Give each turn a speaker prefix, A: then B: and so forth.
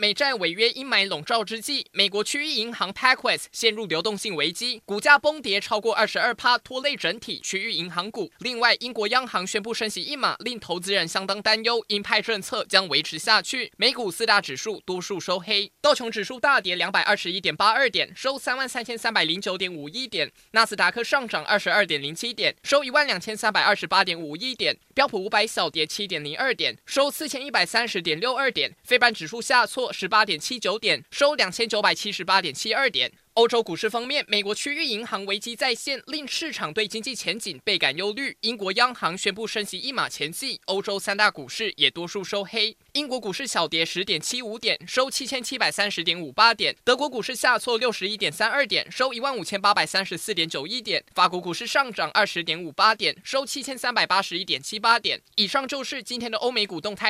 A: 美债违约阴霾笼罩之际，美国区域银行 PacWest 陷入流动性危机，股价崩跌超过二十二趴，拖累整体区域银行股。另外，英国央行宣布升息一码，令投资人相当担忧，鹰派政策将维持下去。美股四大指数多数收黑，道琼指数大跌两百二十一点八二点，收三万三千三百零九点五一点；纳斯达克上涨二十二点零七点，收一万两千三百二十八点五一点；标普五百小跌七点零二点，收四千一百三十点六二点；非半指数下挫。十八点七九点，收两千九百七十八点七二点。欧洲股市方面，美国区域银行危机再现，令市场对经济前景倍感忧虑。英国央行宣布升息一码前夕，欧洲三大股市也多数收黑。英国股市小跌十点七五点，收七千七百三十点五八点；德国股市下挫六十一点三二点，收一万五千八百三十四点九一点；法国股市上涨二十点五八点，收七千三百八十一点七八点。以上就是今天的欧美股动态。